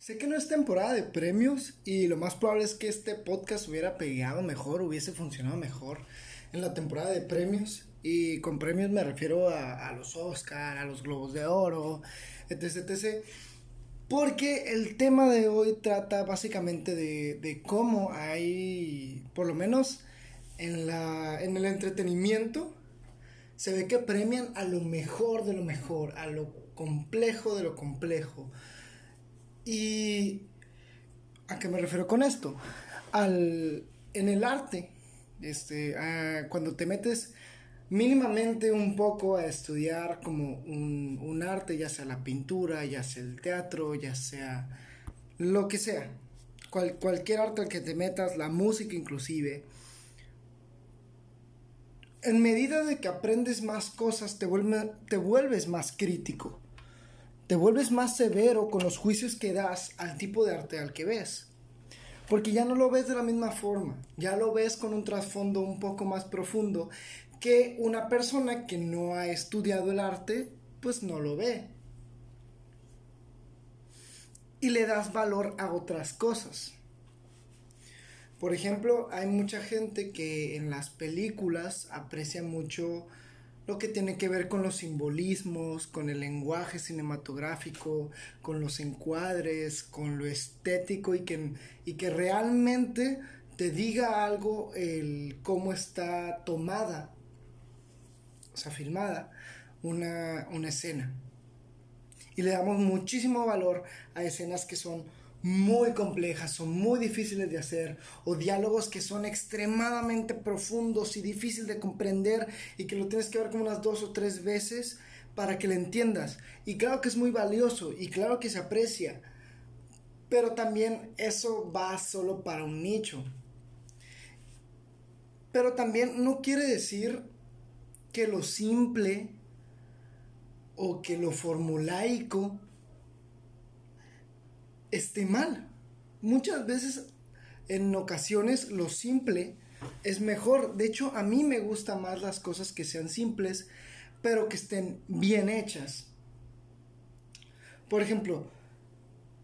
Sé que no es temporada de premios y lo más probable es que este podcast hubiera pegado mejor, hubiese funcionado mejor en la temporada de premios. Y con premios me refiero a, los Oscar, a los Globos de Oro, etc, etc. Porque el tema de hoy trata básicamente de, cómo hay, por lo menos en, la, en el entretenimiento, se ve que premian a lo mejor de lo mejor, a lo complejo de lo complejo y ¿a qué me refiero con esto? Al, en el arte, este, cuando te metes mínimamente un poco a estudiar como un, un, arte, ya sea la pintura, ya sea el teatro, ya sea lo que sea, cualquier arte al que te metas, la música inclusive, en medida de que aprendes más cosas, te, te vuelves más crítico te vuelves más severo con los juicios que das al tipo de arte al que ves. Porque ya no lo ves de la misma forma, ya lo ves con un trasfondo un poco más profundo que una persona que no ha estudiado el arte, pues no lo ve. Y le das valor a otras cosas. Por ejemplo, hay mucha gente que en las películas aprecia mucho lo que tiene que ver con los simbolismos, con el lenguaje cinematográfico, con los encuadres, con lo estético y que, y que realmente te diga algo el cómo está tomada, o sea, filmada una, una escena. Y le damos muchísimo valor a escenas que son muy complejas, son muy difíciles de hacer, o diálogos que son extremadamente profundos y difíciles de comprender y que lo tienes que ver como unas dos o tres veces para que lo entiendas. Y claro que es muy valioso y claro que se aprecia, pero también eso va solo para un nicho. Pero también no quiere decir que lo simple o que lo formulaico esté mal. Muchas veces, en ocasiones, lo simple es mejor. De hecho, a mí me gustan más las cosas que sean simples, pero que estén bien hechas. Por ejemplo,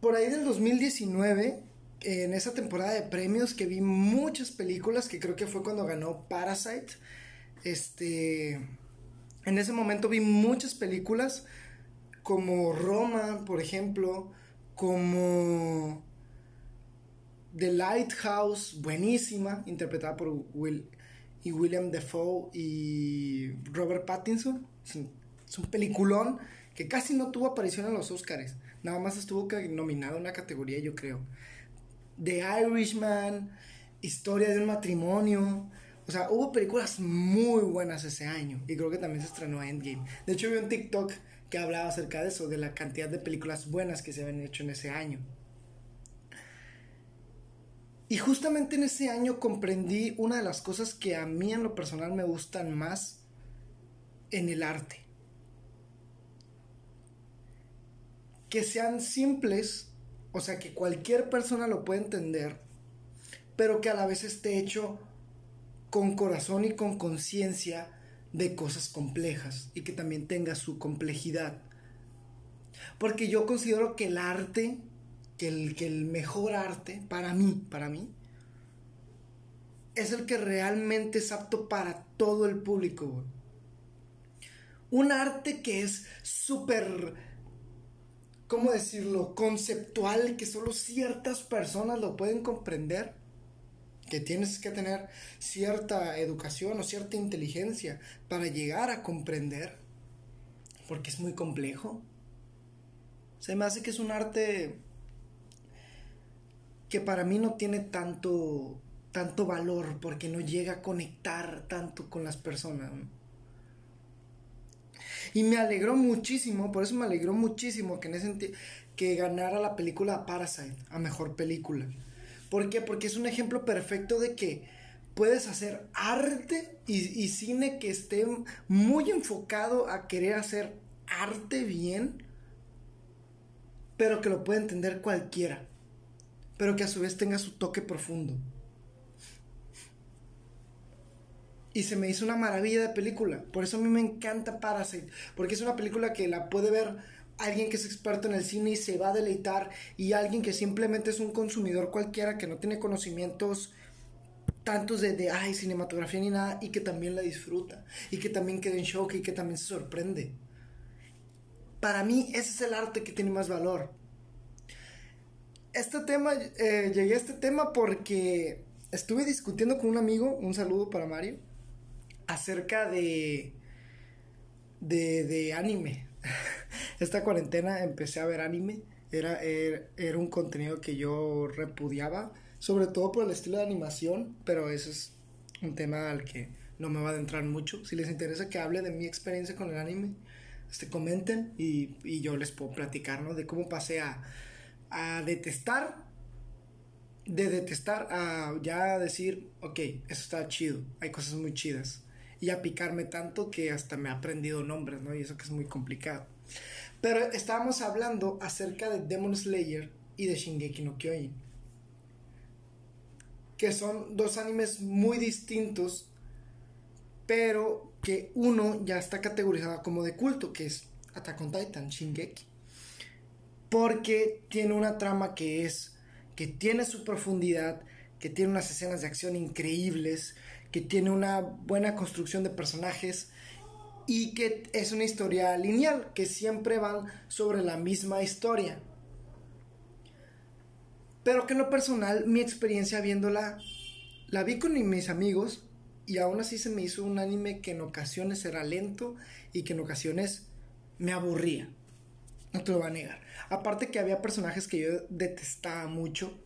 por ahí del 2019, en esa temporada de premios que vi muchas películas, que creo que fue cuando ganó Parasite, este, en ese momento vi muchas películas como Roma, por ejemplo, como The Lighthouse, buenísima, interpretada por Will y William Defoe y Robert Pattinson. Es un, peliculón que casi no tuvo aparición en los Oscars. Nada más estuvo nominado en una categoría, yo creo. The Irishman, Historia de un matrimonio. O sea, hubo películas muy buenas ese año. Y creo que también se estrenó Endgame. De hecho, vi un TikTok que hablaba acerca de eso, de la cantidad de películas buenas que se habían hecho en ese año. Y justamente en ese año comprendí una de las cosas que a mí en lo personal me gustan más en el arte. Que sean simples, o sea, que cualquier persona lo pueda entender, pero que a la vez esté hecho con corazón y con conciencia de cosas complejas y que también tenga su complejidad. Porque yo considero que el arte, que el, que el mejor arte, para mí, para mí, es el que realmente es apto para todo el público. Un arte que es súper, ¿cómo decirlo?, conceptual, que solo ciertas personas lo pueden comprender que tienes que tener cierta educación o cierta inteligencia para llegar a comprender, porque es muy complejo. Se me hace que es un arte que para mí no tiene tanto, tanto valor, porque no llega a conectar tanto con las personas. Y me alegró muchísimo, por eso me alegró muchísimo que, en ese que ganara la película Parasite a mejor película ¿Por qué? Porque es un ejemplo perfecto de que puedes hacer arte y, cine que esté muy enfocado a querer hacer arte bien, pero que lo pueda entender cualquiera, pero que a su vez tenga su toque profundo. Y se me hizo una maravilla de película. Por eso a mí me encanta Parasite. Porque es una película que la puede ver alguien que es experto en el cine y se va a deleitar y alguien que simplemente es un consumidor cualquiera que no tiene conocimientos tantos de, de ay, cinematografía ni nada y que también la disfruta y que también queda en shock y que también se sorprende. Para mí ese es el arte que tiene más valor. Este tema, eh, llegué a este tema porque estuve discutiendo con un amigo, un saludo para Mario, acerca de, de, de anime. Esta cuarentena empecé a ver anime. Era, era, un contenido que yo repudiaba, sobre todo por el estilo de animación, pero eso es un tema al que no me va a adentrar mucho. Si les interesa que hable de mi experiencia con el anime, este, comenten y, y yo les puedo platicar, ¿no? De cómo pasé a, a detestar, de detestar a ya decir, ok, eso está chido, hay cosas muy chidas. Y a picarme tanto que hasta me ha aprendido nombres, ¿no? Y eso que es muy complicado. Pero estábamos hablando acerca de Demon Slayer y de Shingeki no Kyojin. Que son dos animes muy distintos, pero que uno ya está categorizado como de culto, que es Attack on Titan, Shingeki. Porque tiene una trama que es, que tiene su profundidad, que tiene unas escenas de acción increíbles, que tiene una buena construcción de personajes y que es una historia lineal, que siempre van sobre la misma historia. Pero que en lo personal, mi experiencia viéndola, la vi con mis amigos y aún así se me hizo un anime que en ocasiones era lento y que en ocasiones me aburría. No te lo voy a negar. Aparte que había personajes que yo detestaba mucho,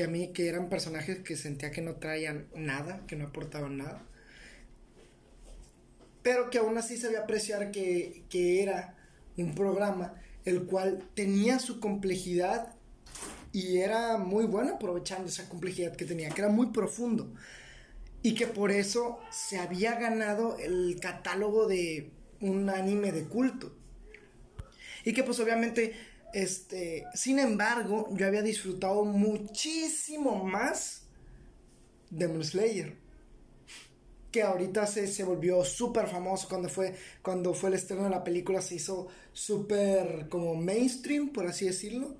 que a mí que eran personajes que sentía que no traían nada, que no aportaban nada pero que aún así se veía apreciar que, era un programa el cual tenía su complejidad y era muy bueno aprovechando esa complejidad que tenía, que era muy profundo y que por eso se había ganado el catálogo de un anime de culto. Y que pues obviamente, este, sin embargo, yo había disfrutado muchísimo más de Slayer que ahorita se, se volvió súper famoso cuando fue, cuando fue el estreno de la película, se hizo súper como mainstream, por así decirlo.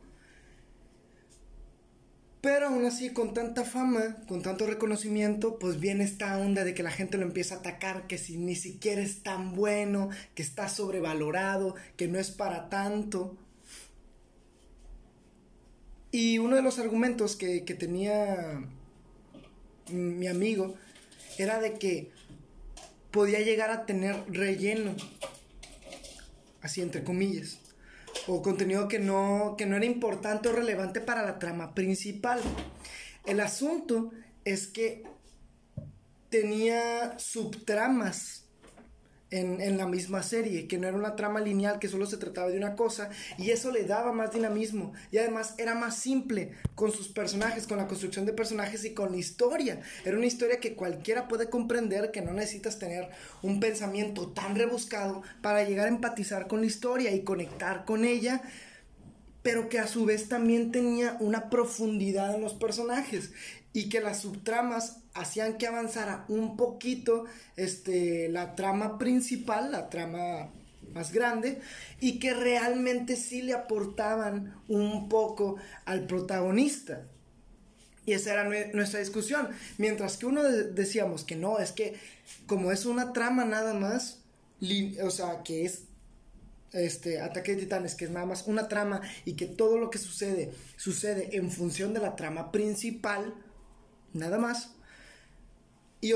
Pero aún así, con tanta fama, con tanto reconocimiento, pues viene esta onda de que la gente lo empieza a atacar, que si ni siquiera es tan bueno, que está sobrevalorado, que no es para tanto. Y uno de los argumentos que, que tenía mi amigo era de que podía llegar a tener relleno, así entre comillas, o contenido que no, que no era importante o relevante para la trama principal. El asunto es que tenía subtramas en, la misma serie, que no era una trama lineal, que solo se trataba de una cosa, y eso le daba más dinamismo, y además era más simple con sus personajes, con la construcción de personajes y con la historia. Era una historia que cualquiera puede comprender, que no necesitas tener un pensamiento tan rebuscado para llegar a empatizar con la historia y conectar con ella, pero que a su vez también tenía una profundidad en los personajes y que las subtramas hacían que avanzara un poquito este, la trama principal, la trama más grande, y que realmente sí le aportaban un poco al protagonista. Y esa era nuestra discusión. Mientras que uno decíamos que no, es que como es una trama nada más, o sea, que es este Ataque de Titanes, que es nada más una trama y que todo lo que sucede sucede en función de la trama principal, nada más. Y,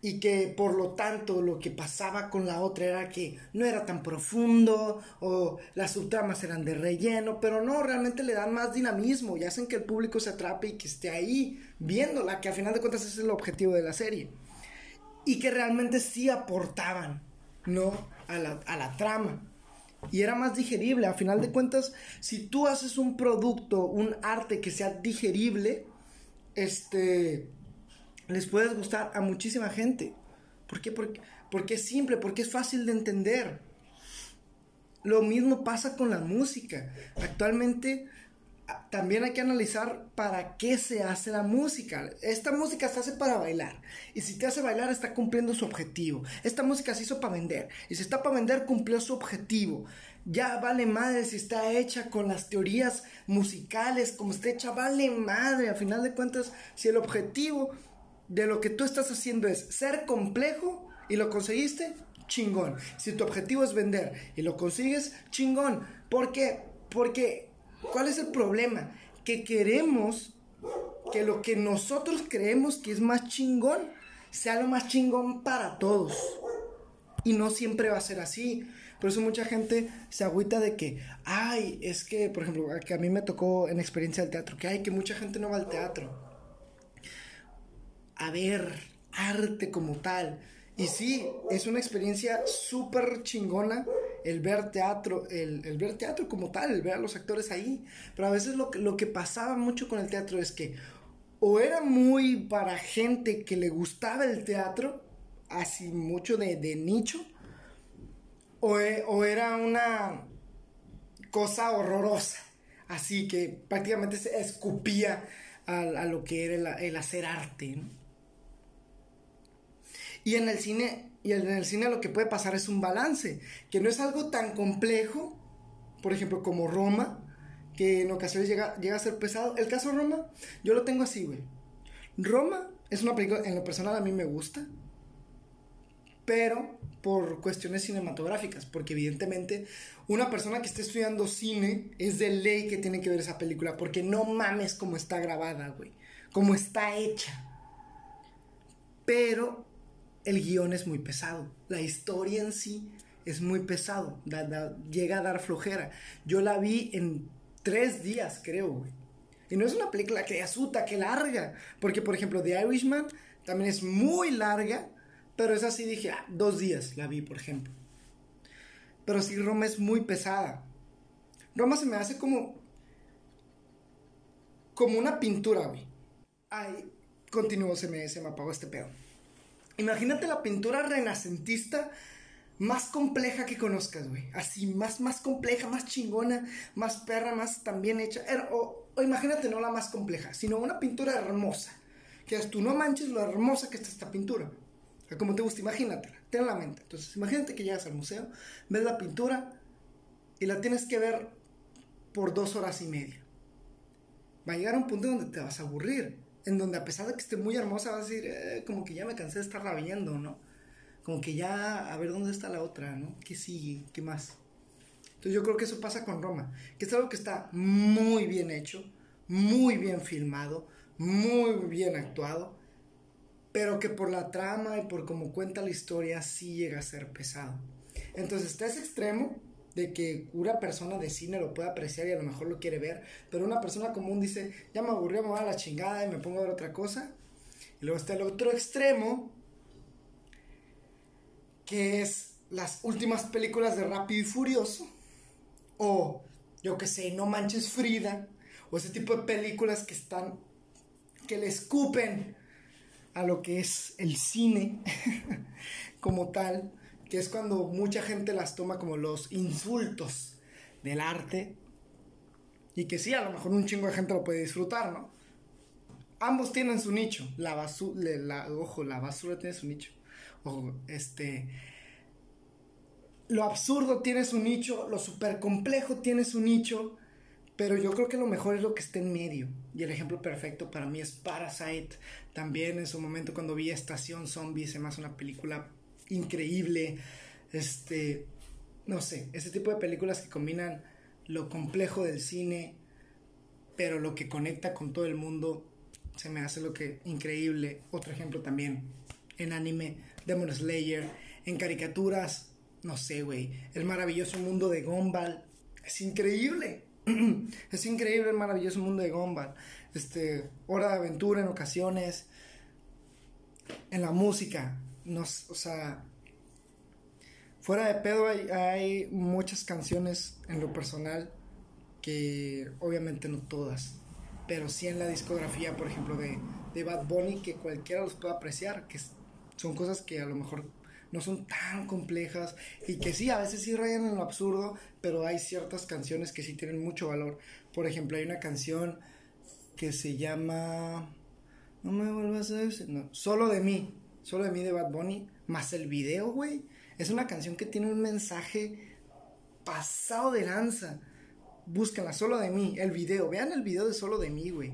y, que por lo tanto lo que pasaba con la otra era que no era tan profundo o las subtramas eran de relleno, pero no, realmente le dan más dinamismo y hacen que el público se atrape y que esté ahí viéndola, que al final de cuentas es el objetivo de la serie. Y que realmente sí aportaban, ¿no? A la, a la trama. Y era más digerible, a final de cuentas, si tú haces un producto, un arte que sea digerible, este, les puede gustar a muchísima gente. ¿Por qué? Porque es simple, porque es fácil de entender. Lo mismo pasa con la música. Actualmente también hay que analizar para qué se hace la música. Esta música se hace para bailar. Y si te hace bailar, está cumpliendo su objetivo. Esta música se hizo para vender. Y si está para vender, cumplió su objetivo. Ya vale madre si está hecha con las teorías musicales, como está hecha, vale madre. A final de cuentas, si el objetivo de lo que tú estás haciendo es ser complejo y lo conseguiste, chingón. Si tu objetivo es vender y lo consigues, chingón. ¿Por qué? Porque ¿Cuál es el problema? Que queremos que lo que nosotros creemos que es más chingón sea lo más chingón para todos. Y no siempre va a ser así. Por eso mucha gente se agüita de que, ay, es que, por ejemplo, que a mí me tocó en experiencia del teatro, que hay que mucha gente no va al teatro. A ver, arte como tal. Y sí, es una experiencia súper chingona el ver teatro, el, ver teatro como tal, el ver a los actores ahí. Pero a veces lo, lo que pasaba mucho con el teatro es que o era muy para gente que le gustaba el teatro, así mucho de, nicho, o, e, o, era una cosa horrorosa, así que prácticamente se escupía a, lo que era el, el hacer arte. Y en el cine y en el cine lo que puede pasar es un balance, que no es algo tan complejo, por ejemplo, como Roma, que en ocasiones llega, llega a ser pesado. El caso Roma, yo lo tengo así, güey. Roma es una película, en lo personal a mí me gusta, pero por cuestiones cinematográficas, porque evidentemente una persona que esté estudiando cine es de ley que tiene que ver esa película, porque no mames cómo está grabada, güey, cómo está hecha. Pero el guion es muy pesado. La historia en sí es muy pesado. llega a dar flojera. Yo la vi en tres días, creo, güey. Y no es una película que asusta, que larga. Porque, por ejemplo, The Irishman también es muy larga. Pero es así, dije, ah, dos días la vi, por ejemplo. Pero sí, Roma es muy pesada. Roma se me hace como. como una pintura, güey. Ay, continúo, se me, se me apagó este pedo. Imagínate la pintura renacentista más compleja que conozcas, güey. Así, más, más compleja, más chingona, más perra, más también hecha. O, imagínate no la más compleja, sino una pintura hermosa. Que tú no manches lo hermosa que está esta pintura. como te gusta, imagínatela, ten la mente. Entonces, imagínate que llegas al museo, ves la pintura y la tienes que ver por dos horas y media. Va a llegar a un punto donde te vas a aburrir en donde a pesar de que esté muy hermosa vas a decir, eh, como que ya me cansé de estarla viendo, ¿no? Como que ya, a ver dónde está la otra, ¿no? ¿Qué sigue? ¿Qué más? Entonces yo creo que eso pasa con Roma, que es algo que está muy bien hecho, muy bien filmado, muy bien actuado, pero que por la trama y por cómo cuenta la historia sí llega a ser pesado. Entonces está ese extremo de que una persona de cine lo puede apreciar y a lo mejor lo quiere ver, pero una persona común dice, ya me aburrió, me voy a la chingada y me pongo a ver otra cosa. Y luego está el otro extremo, que es las últimas películas de Rápido y Furioso, o yo que sé, No Manches Frida, o ese tipo de películas que están, que le escupen a lo que es el cine como tal que es cuando mucha gente las toma como los insultos del arte y que sí, a lo mejor un chingo de gente lo puede disfrutar, ¿no? Ambos tienen su nicho, la basura, ojo, la basura tiene su nicho, ojo, este, lo absurdo tiene su nicho, lo super complejo tiene su nicho, pero yo creo que lo mejor es lo que está en medio. Y el ejemplo perfecto para mí es Parasite. También en su momento cuando vi Estación Zombie, se me hace una película increíble. Este, no sé, ese tipo de películas que combinan lo complejo del cine, pero lo que conecta con todo el mundo, se me hace lo que increíble. Otro ejemplo también, en anime, Demon Slayer, en caricaturas, no sé, güey, el maravilloso mundo de Gumball, es increíble. es increíble el maravilloso mundo de Gumball. Este, hora de aventura en ocasiones, en la música, nos, o sea, fuera de pedo hay, muchas canciones en lo personal que obviamente no todas, pero sí en la discografía, por ejemplo, de, de Bad Bunny, que cualquiera los puede apreciar, que son cosas que a lo mejor no son tan complejas y que sí, a veces sí rayan en lo absurdo, pero hay ciertas canciones que sí tienen mucho valor. Por ejemplo, hay una canción que se llama... No me vuelvas a decir... No, solo de mí. Solo de mí de Bad Bunny. Más el video, güey. Es una canción que tiene un mensaje pasado de lanza. Búscala, solo de mí. El video. Vean el video de solo de mí, güey.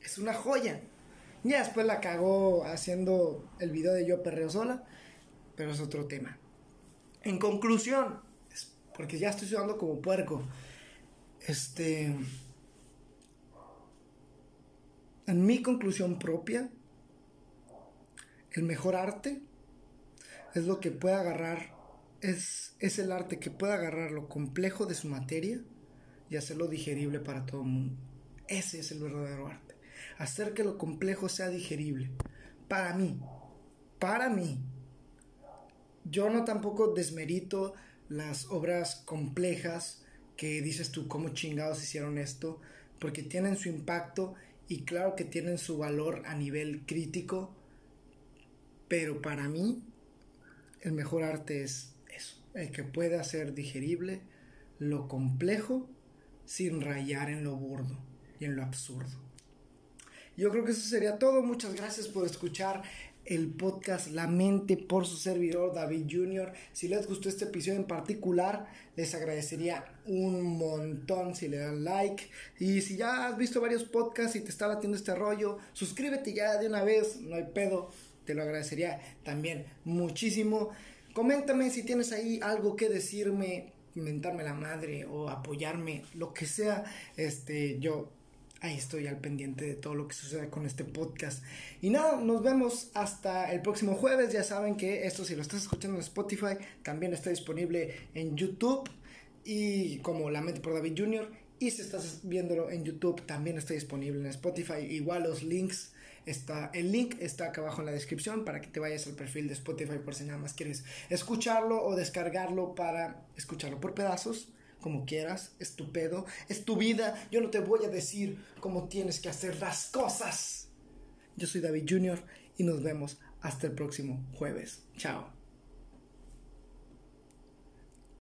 Es una joya. Ya después la cagó haciendo el video de Yo Perreo Sola. Pero es otro tema. En conclusión, porque ya estoy sudando como puerco. Este. En mi conclusión propia, el mejor arte es lo que puede agarrar, es, es el arte que puede agarrar lo complejo de su materia y hacerlo digerible para todo el mundo. Ese es el verdadero arte. Hacer que lo complejo sea digerible. Para mí. Para mí. Yo no tampoco desmerito las obras complejas que dices tú, ¿cómo chingados hicieron esto? Porque tienen su impacto y claro que tienen su valor a nivel crítico, pero para mí el mejor arte es eso, el que puede hacer digerible lo complejo sin rayar en lo burdo y en lo absurdo. Yo creo que eso sería todo. Muchas gracias por escuchar el podcast La Mente por su servidor David Jr. Si les gustó este episodio en particular, les agradecería un montón si le dan like. Y si ya has visto varios podcasts y te está latiendo este rollo, suscríbete ya de una vez, no hay pedo. Te lo agradecería también muchísimo. Coméntame si tienes ahí algo que decirme, inventarme la madre o apoyarme, lo que sea. Este, yo ahí estoy al pendiente de todo lo que sucede con este podcast. Y nada, nos vemos hasta el próximo jueves. Ya saben que esto si lo estás escuchando en Spotify, también está disponible en YouTube y como La Mente por David Jr. Y si estás viéndolo en YouTube, también está disponible en Spotify. Igual los links está, el link está acá abajo en la descripción para que te vayas al perfil de Spotify por si nada más quieres escucharlo o descargarlo para escucharlo por pedazos como quieras, es tu pedo, es tu vida, yo no te voy a decir cómo tienes que hacer las cosas. Yo soy David Jr. y nos vemos hasta el próximo jueves. Chao.